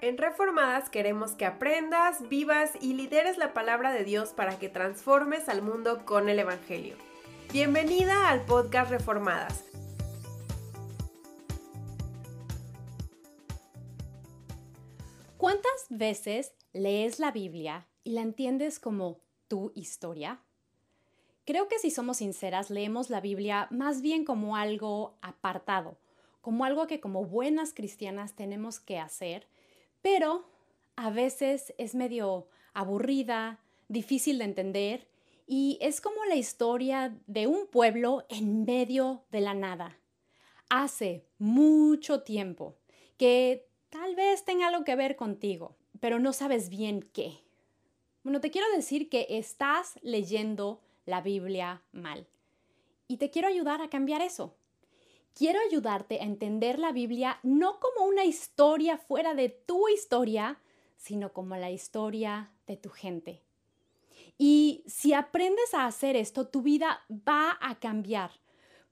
En Reformadas queremos que aprendas, vivas y lideres la palabra de Dios para que transformes al mundo con el Evangelio. Bienvenida al podcast Reformadas. ¿Cuántas veces lees la Biblia y la entiendes como tu historia? Creo que si somos sinceras, leemos la Biblia más bien como algo apartado, como algo que como buenas cristianas tenemos que hacer pero a veces es medio aburrida, difícil de entender y es como la historia de un pueblo en medio de la nada. Hace mucho tiempo que tal vez tenga algo que ver contigo, pero no sabes bien qué. Bueno, te quiero decir que estás leyendo la Biblia mal y te quiero ayudar a cambiar eso quiero ayudarte a entender la Biblia no como una historia fuera de tu historia, sino como la historia de tu gente. Y si aprendes a hacer esto, tu vida va a cambiar,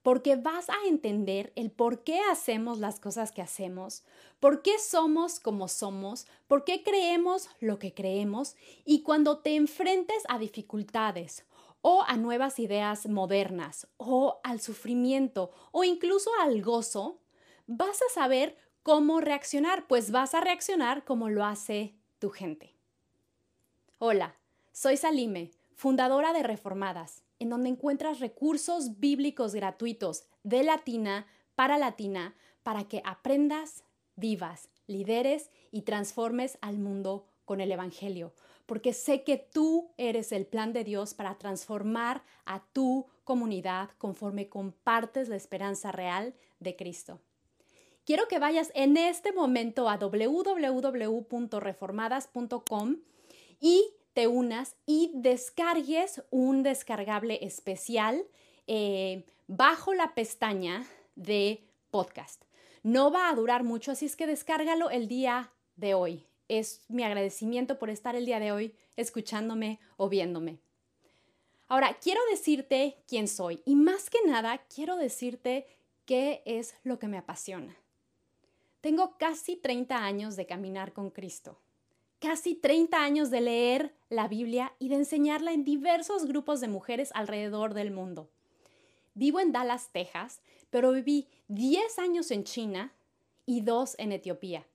porque vas a entender el por qué hacemos las cosas que hacemos, por qué somos como somos, por qué creemos lo que creemos, y cuando te enfrentes a dificultades o a nuevas ideas modernas o al sufrimiento o incluso al gozo, vas a saber cómo reaccionar, pues vas a reaccionar como lo hace tu gente. Hola, soy Salime, fundadora de Reformadas, en donde encuentras recursos bíblicos gratuitos de latina para latina para que aprendas, vivas, lideres y transformes al mundo con el Evangelio, porque sé que tú eres el plan de Dios para transformar a tu comunidad conforme compartes la esperanza real de Cristo. Quiero que vayas en este momento a www.reformadas.com y te unas y descargues un descargable especial eh, bajo la pestaña de podcast. No va a durar mucho, así es que descárgalo el día de hoy es mi agradecimiento por estar el día de hoy escuchándome o viéndome. Ahora, quiero decirte quién soy y más que nada quiero decirte qué es lo que me apasiona. Tengo casi 30 años de caminar con Cristo, casi 30 años de leer la Biblia y de enseñarla en diversos grupos de mujeres alrededor del mundo. Vivo en Dallas, Texas, pero viví 10 años en China y 2 en Etiopía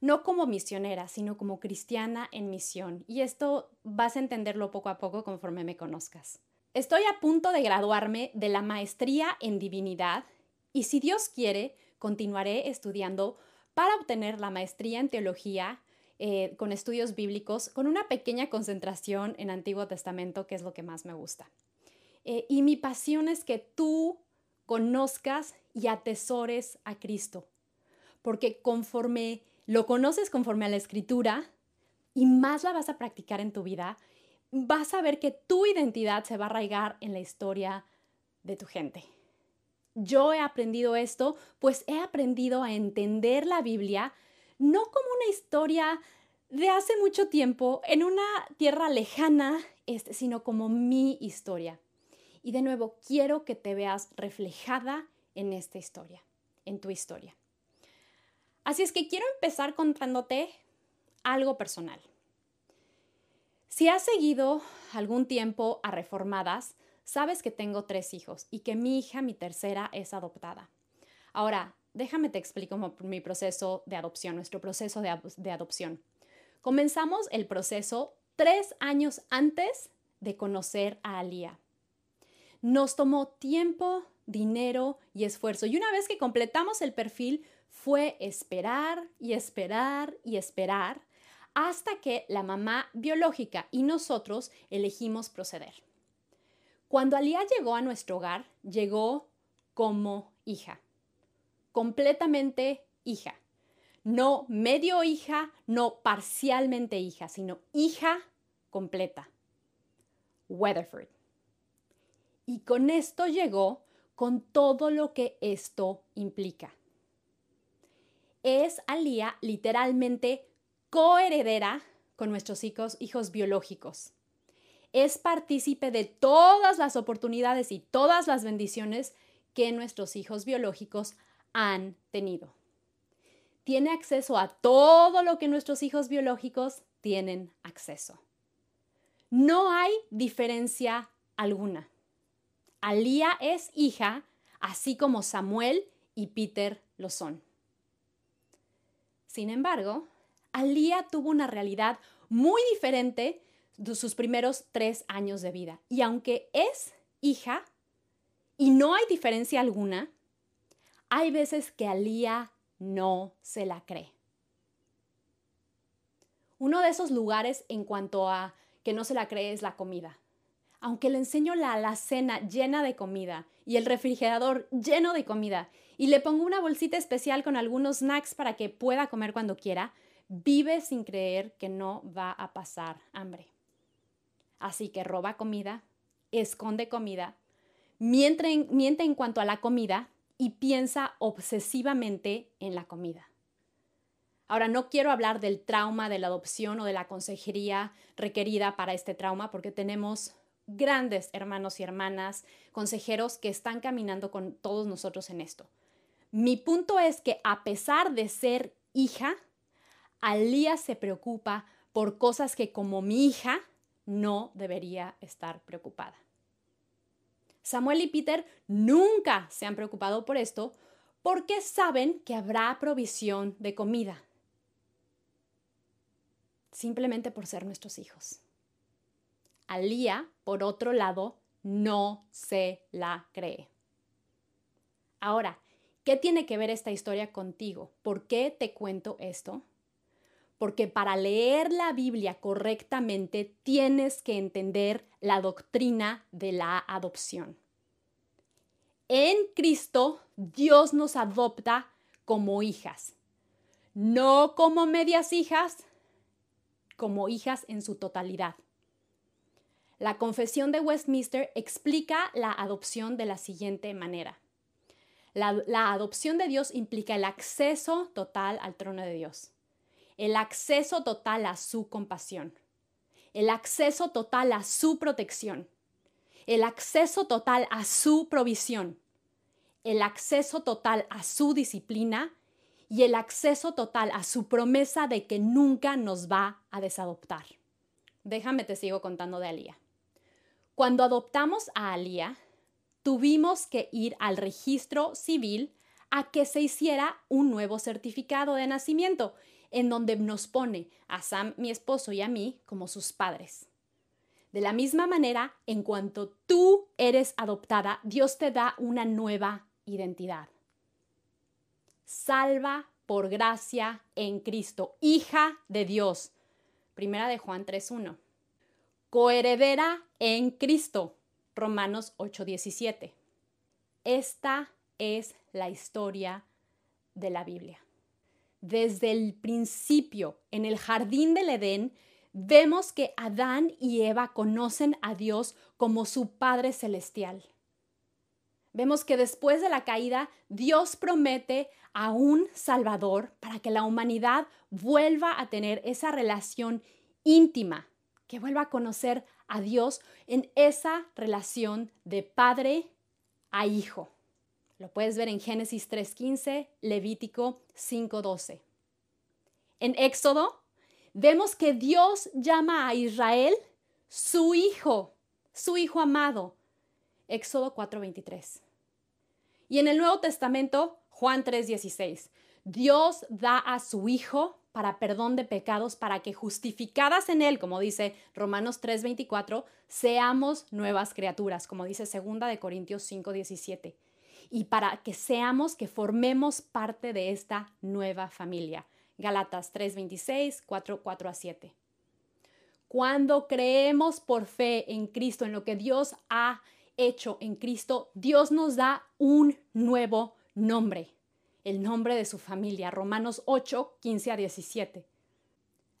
no como misionera, sino como cristiana en misión. Y esto vas a entenderlo poco a poco conforme me conozcas. Estoy a punto de graduarme de la maestría en divinidad y si Dios quiere, continuaré estudiando para obtener la maestría en teología eh, con estudios bíblicos, con una pequeña concentración en Antiguo Testamento, que es lo que más me gusta. Eh, y mi pasión es que tú conozcas y atesores a Cristo, porque conforme lo conoces conforme a la escritura y más la vas a practicar en tu vida, vas a ver que tu identidad se va a arraigar en la historia de tu gente. Yo he aprendido esto, pues he aprendido a entender la Biblia no como una historia de hace mucho tiempo en una tierra lejana, este, sino como mi historia. Y de nuevo, quiero que te veas reflejada en esta historia, en tu historia. Así es que quiero empezar contándote algo personal. Si has seguido algún tiempo a Reformadas, sabes que tengo tres hijos y que mi hija, mi tercera, es adoptada. Ahora, déjame te explico mi proceso de adopción, nuestro proceso de, adopción. Comenzamos el proceso tres años antes de conocer a Alía. Nos tomó tiempo, dinero y esfuerzo. Y una vez que completamos el perfil, fue esperar y esperar y esperar hasta que la mamá biológica y nosotros elegimos proceder. Cuando Alía llegó a nuestro hogar, llegó como hija, completamente hija. No medio hija, no parcialmente hija, sino hija completa. Weatherford. Y con esto llegó con todo lo que esto implica es Alía literalmente coheredera con nuestros hijos, hijos biológicos. Es partícipe de todas las oportunidades y todas las bendiciones que nuestros hijos biológicos han tenido. tiene acceso a todo lo que nuestros hijos biológicos tienen acceso. No hay diferencia alguna. Alía es hija, así como Samuel y Peter lo son. Sin embargo, Alía tuvo una realidad muy diferente de sus primeros tres años de vida. Y aunque es hija y no hay diferencia alguna, hay veces que Alía no se la cree. Uno de esos lugares en cuanto a que no se la cree es la comida. Aunque le enseño la alacena llena de comida y el refrigerador lleno de comida y le pongo una bolsita especial con algunos snacks para que pueda comer cuando quiera, vive sin creer que no va a pasar hambre. Así que roba comida, esconde comida, miente en, miente en cuanto a la comida y piensa obsesivamente en la comida. Ahora, no quiero hablar del trauma de la adopción o de la consejería requerida para este trauma porque tenemos grandes hermanos y hermanas, consejeros que están caminando con todos nosotros en esto. Mi punto es que a pesar de ser hija, Alía se preocupa por cosas que como mi hija no debería estar preocupada. Samuel y Peter nunca se han preocupado por esto porque saben que habrá provisión de comida. Simplemente por ser nuestros hijos. Alía, por otro lado, no se la cree. Ahora, ¿qué tiene que ver esta historia contigo? ¿Por qué te cuento esto? Porque para leer la Biblia correctamente tienes que entender la doctrina de la adopción. En Cristo Dios nos adopta como hijas, no como medias hijas, como hijas en su totalidad. La confesión de Westminster explica la adopción de la siguiente manera. La, adopción de Dios implica el acceso total al trono de Dios el acceso total a su compasión, el acceso total a su protección, el acceso total a su provisión, el acceso total a su disciplina y el acceso total a su promesa de que nunca nos va a desadoptar. Déjame te sigo contando de Alía. Cuando adoptamos a Alía, tuvimos que ir al registro civil a que se hiciera un nuevo certificado de nacimiento en donde nos pone a Sam, mi esposo, y a mí como sus padres. De la misma manera, en cuanto tú eres adoptada, Dios te da una nueva identidad. Salva por gracia en Cristo, hija de Dios. Primera de Juan 3.1. Coheredera en Cristo. Romanos 8.17. Esta es la historia de la Biblia desde el principio, en el jardín del Edén, vemos que Adán y Eva conocen a Dios como su Padre Celestial. Vemos que después de la caída, Dios promete a un Salvador para que la humanidad vuelva a tener esa relación íntima, que vuelva a conocer a Dios en esa relación de padre a hijo. Lo puedes ver en Génesis 3.15, Levítico 5.12. En Éxodo vemos que Dios llama a Israel su hijo, su hijo amado. Éxodo 4.23. Y en el Nuevo Testamento, Juan 3.16. Dios da a su hijo para perdón de pecados, para que justificadas en él, como dice Romanos 3:24, seamos nuevas criaturas, como dice 2 de Corintios 5:17 y para que seamos, que formemos parte de esta nueva familia. Galatas 3:26, 4, 4 a 7. Cuando creemos por fe en Cristo, en lo que Dios ha hecho en Cristo, Dios nos da un nuevo nombre, el nombre de su familia, Romanos 8, 15 a 17.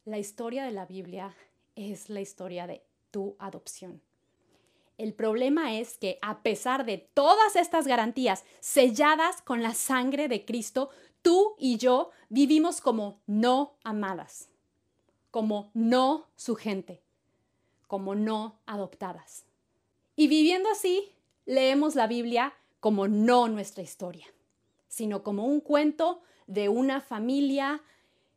La historia de la Biblia es la historia de tu adopción. El problema es que a pesar de todas estas garantías selladas con la sangre de Cristo, tú y yo vivimos como no amadas, como no su gente, como no adoptadas. Y viviendo así, leemos la Biblia como no nuestra historia, sino como un cuento de una familia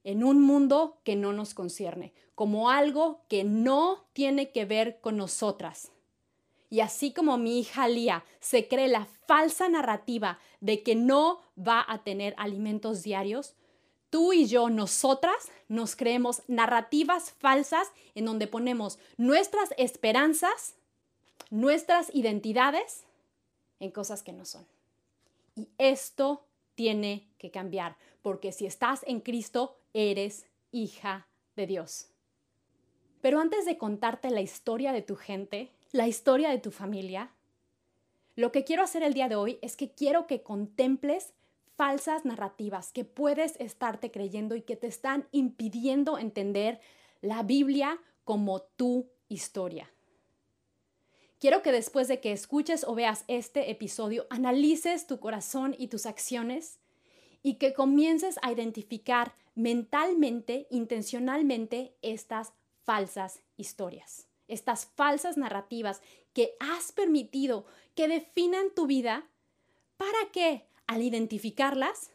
en un mundo que no nos concierne, como algo que no tiene que ver con nosotras. Y así como mi hija Lía se cree la falsa narrativa de que no va a tener alimentos diarios, tú y yo, nosotras, nos creemos narrativas falsas en donde ponemos nuestras esperanzas, nuestras identidades en cosas que no son. Y esto tiene que cambiar, porque si estás en Cristo, eres hija de Dios. Pero antes de contarte la historia de tu gente, la historia de tu familia, lo que quiero hacer el día de hoy es que quiero que contemples falsas narrativas que puedes estarte creyendo y que te están impidiendo entender la Biblia como tu historia. Quiero que después de que escuches o veas este episodio, analices tu corazón y tus acciones y que comiences a identificar mentalmente, intencionalmente, estas falsas historias, estas falsas narrativas que has permitido que definan tu vida para que al identificarlas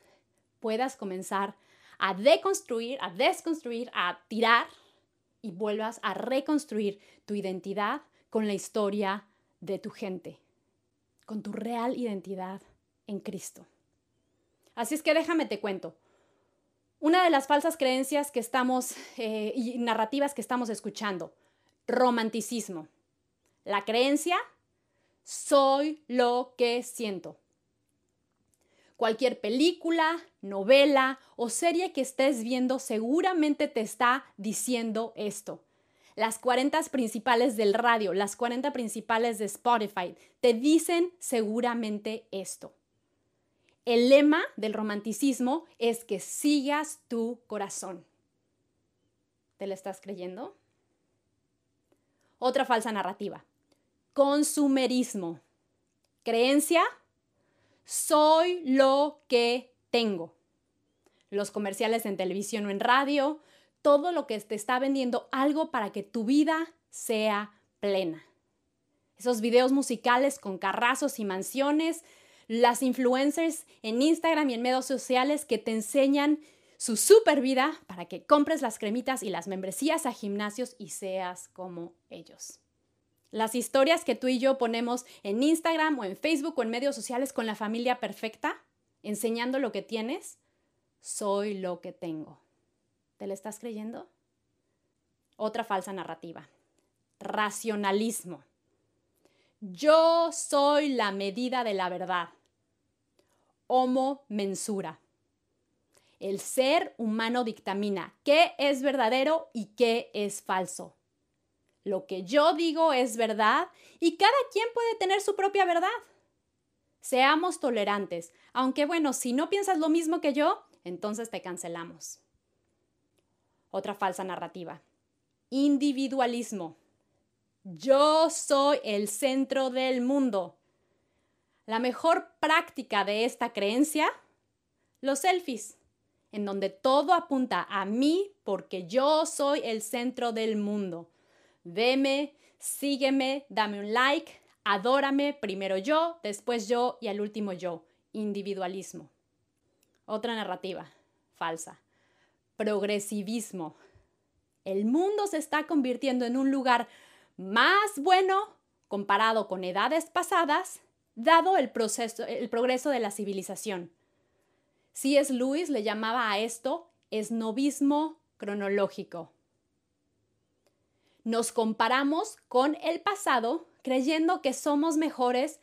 puedas comenzar a deconstruir, a desconstruir, a tirar y vuelvas a reconstruir tu identidad con la historia de tu gente, con tu real identidad en Cristo. Así es que déjame te cuento. Una de las falsas creencias que estamos eh, y narrativas que estamos escuchando, romanticismo. La creencia, soy lo que siento. Cualquier película, novela o serie que estés viendo seguramente te está diciendo esto las 40 principales del radio, las 40 principales de Spotify, te dicen seguramente esto. El lema del romanticismo es que sigas tu corazón. ¿Te lo estás creyendo? Otra falsa narrativa. Consumerismo. Creencia. Soy lo que tengo. Los comerciales en televisión o en radio, todo lo que te está vendiendo algo para que tu vida sea plena. Esos videos musicales con carrazos y mansiones, las influencers en Instagram y en medios sociales que te enseñan su super vida para que compres las cremitas y las membresías a gimnasios y seas como ellos. Las historias que tú y yo ponemos en Instagram o en Facebook o en medios sociales con la familia perfecta, enseñando lo que tienes, soy lo que tengo. ¿Te la estás creyendo? Otra falsa narrativa. Racionalismo. Yo soy la medida de la verdad. Homo mensura. El ser humano dictamina qué es verdadero y qué es falso. Lo que yo digo es verdad y cada quien puede tener su propia verdad. Seamos tolerantes, aunque bueno, si no piensas lo mismo que yo, entonces te cancelamos. Otra falsa narrativa. Individualismo. Yo soy el centro del mundo. La mejor práctica de esta creencia, los selfies, en donde todo apunta a mí porque yo soy el centro del mundo. Veme, sígueme, dame un like, adórame, primero yo, después yo y al último yo. Individualismo. Otra narrativa, falsa progresivismo. El mundo se está convirtiendo en un lugar más bueno comparado con edades pasadas, dado el, proceso, el progreso de la civilización. C.S. Lewis le llamaba a esto esnovismo cronológico. Nos comparamos con el pasado creyendo que somos mejores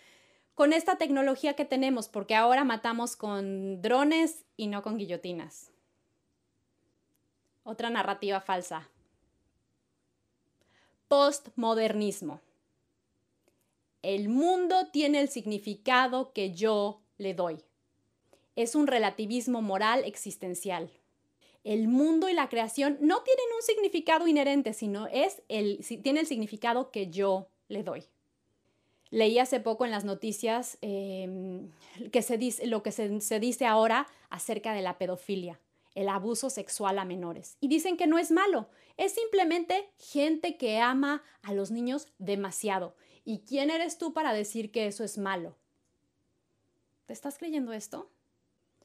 con esta tecnología que tenemos, porque ahora matamos con drones y no con guillotinas. Otra narrativa falsa. Postmodernismo. El mundo tiene el significado que yo le doy. Es un relativismo moral existencial. El mundo y la creación no tienen un significado inherente, sino es el, tiene el significado que yo le doy. Leí hace poco en las noticias em, que lo que se dice ahora acerca de la pedofilia el abuso sexual a menores. Y dicen que no es malo, es simplemente gente que ama a los niños demasiado. ¿Y quién eres tú para decir que eso es malo? ¿Te estás creyendo esto?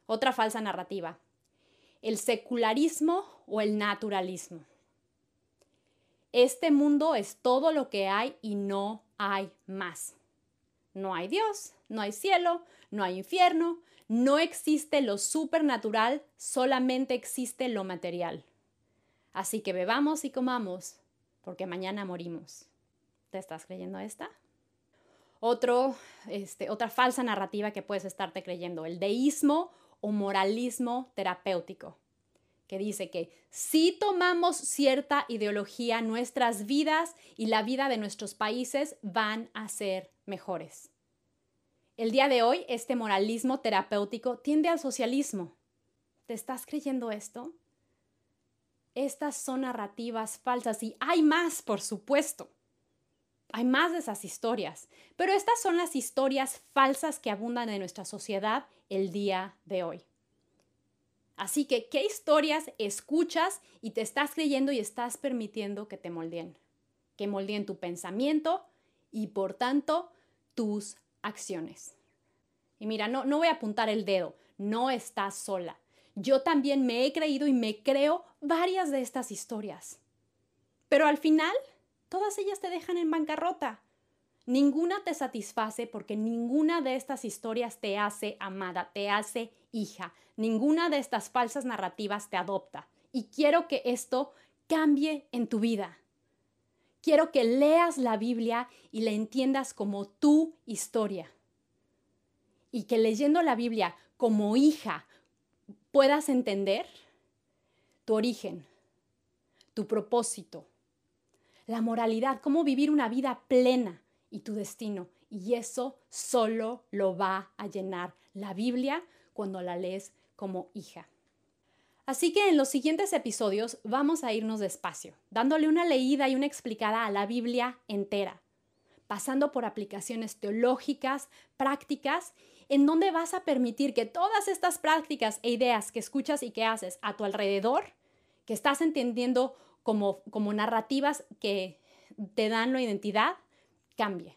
Otra falsa narrativa, el secularismo o el naturalismo. Este mundo es todo lo que hay y no hay más. No hay Dios, no hay cielo, no hay infierno, no existe lo supernatural, solamente existe lo material. Así que bebamos y comamos, porque mañana morimos. ¿Te estás creyendo esta? Otro, este, otra falsa narrativa que puedes estarte creyendo, el deísmo o moralismo terapéutico, que dice que si tomamos cierta ideología, nuestras vidas y la vida de nuestros países van a ser mejores. El día de hoy, este moralismo terapéutico tiende al socialismo. ¿Te estás creyendo esto? Estas son narrativas falsas y hay más, por supuesto. Hay más de esas historias, pero estas son las historias falsas que abundan en nuestra sociedad el día de hoy. Así que, ¿qué historias escuchas y te estás creyendo y estás permitiendo que te moldeen? Que moldeen tu pensamiento y, por tanto, tus acciones. Y mira, no, no voy a apuntar el dedo, no estás sola. Yo también me he creído y me creo varias de estas historias. Pero al final, todas ellas te dejan en bancarrota. Ninguna te satisface porque ninguna de estas historias te hace amada, te hace hija. Ninguna de estas falsas narrativas te adopta. Y quiero que esto cambie en tu vida. Quiero que leas la Biblia y la entiendas como tu historia. Y que leyendo la Biblia como hija puedas entender tu origen, tu propósito, la moralidad, cómo vivir una vida plena y tu destino. Y eso solo lo va a llenar la Biblia cuando la lees como hija. Así que en los siguientes episodios vamos a irnos despacio, dándole una leída y una explicada a la Biblia entera, pasando por aplicaciones teológicas, prácticas, en donde vas a permitir que todas estas prácticas e ideas que escuchas y que haces a tu alrededor, que estás entendiendo como, como narrativas que te dan la identidad, cambie.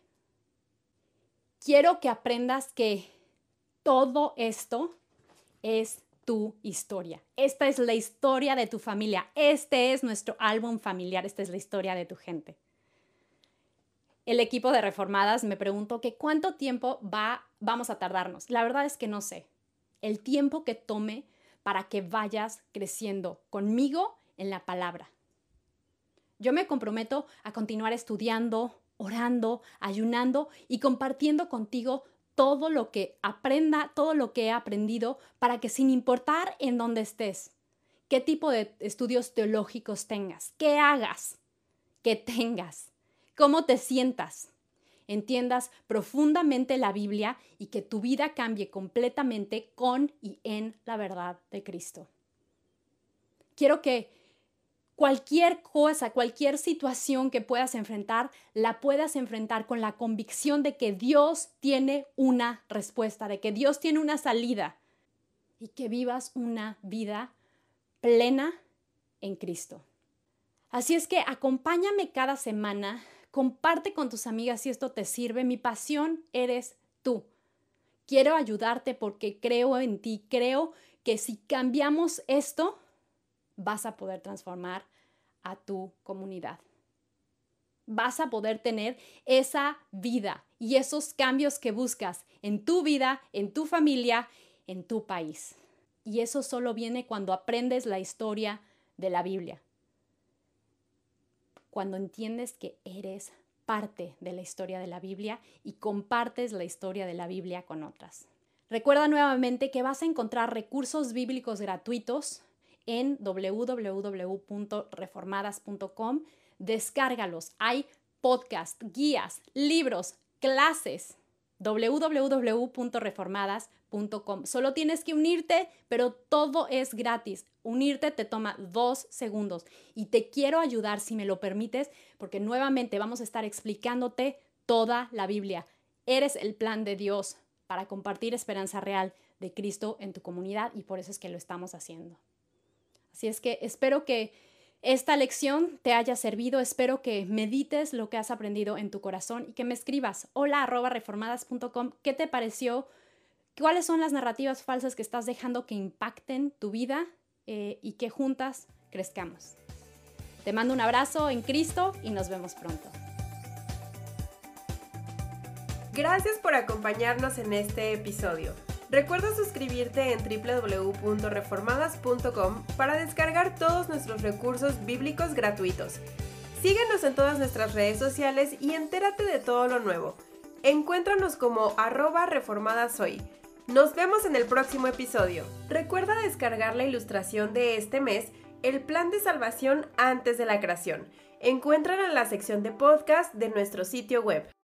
Quiero que aprendas que todo esto es tu historia. Esta es la historia de tu familia. Este es nuestro álbum familiar. Esta es la historia de tu gente. El equipo de reformadas me preguntó que cuánto tiempo va, vamos a tardarnos. La verdad es que no sé. El tiempo que tome para que vayas creciendo conmigo en la palabra. Yo me comprometo a continuar estudiando, orando, ayunando y compartiendo contigo todo lo que aprenda, todo lo que he aprendido, para que sin importar en dónde estés, qué tipo de estudios teológicos tengas, qué hagas, qué tengas, cómo te sientas, entiendas profundamente la Biblia y que tu vida cambie completamente con y en la verdad de Cristo. Quiero que cualquier cosa, cualquier situación que puedas enfrentar, la puedas enfrentar con la convicción de que Dios tiene una respuesta, de que Dios tiene una salida y que vivas una vida plena en Cristo. Así es que acompáñame cada semana, comparte con tus amigas si esto te sirve. Mi pasión eres tú. Quiero ayudarte porque creo en ti, creo que si cambiamos esto, vas a poder transformar a tu comunidad. Vas a poder tener esa vida y esos cambios que buscas en tu vida, en tu familia, en tu país. Y eso solo viene cuando aprendes la historia de la Biblia. Cuando entiendes que eres parte de la historia de la Biblia y compartes la historia de la Biblia con otras. Recuerda nuevamente que vas a encontrar recursos bíblicos gratuitos en www.reformadas.com. Descárgalos. Hay podcast, guías, libros, clases. www.reformadas.com. Solo tienes que unirte, pero todo es gratis. Unirte te toma dos segundos y te quiero ayudar si me lo permites, porque nuevamente vamos a estar explicándote toda la Biblia. Eres el plan de Dios para compartir esperanza real de Cristo en tu comunidad y por eso es que lo estamos haciendo. Así es que espero que esta lección te haya servido, espero que medites lo que has aprendido en tu corazón y que me escribas hola arroba reformadas.com, ¿qué te pareció? ¿Cuáles son las narrativas falsas que estás dejando que impacten tu vida eh, y que juntas crezcamos. Te mando un abrazo en Cristo y nos vemos pronto. Gracias por acompañarnos en este episodio. Recuerda suscribirte en www.reformadas.com para descargar todos nuestros recursos bíblicos gratuitos. Síguenos en todas nuestras redes sociales y entérate de todo lo nuevo. Encuéntranos como arroba reformadasoy. Nos vemos en el próximo episodio. Recuerda descargar la ilustración de este mes, el plan de salvación antes de la creación. Encuéntrala en la sección de podcast de nuestro sitio web.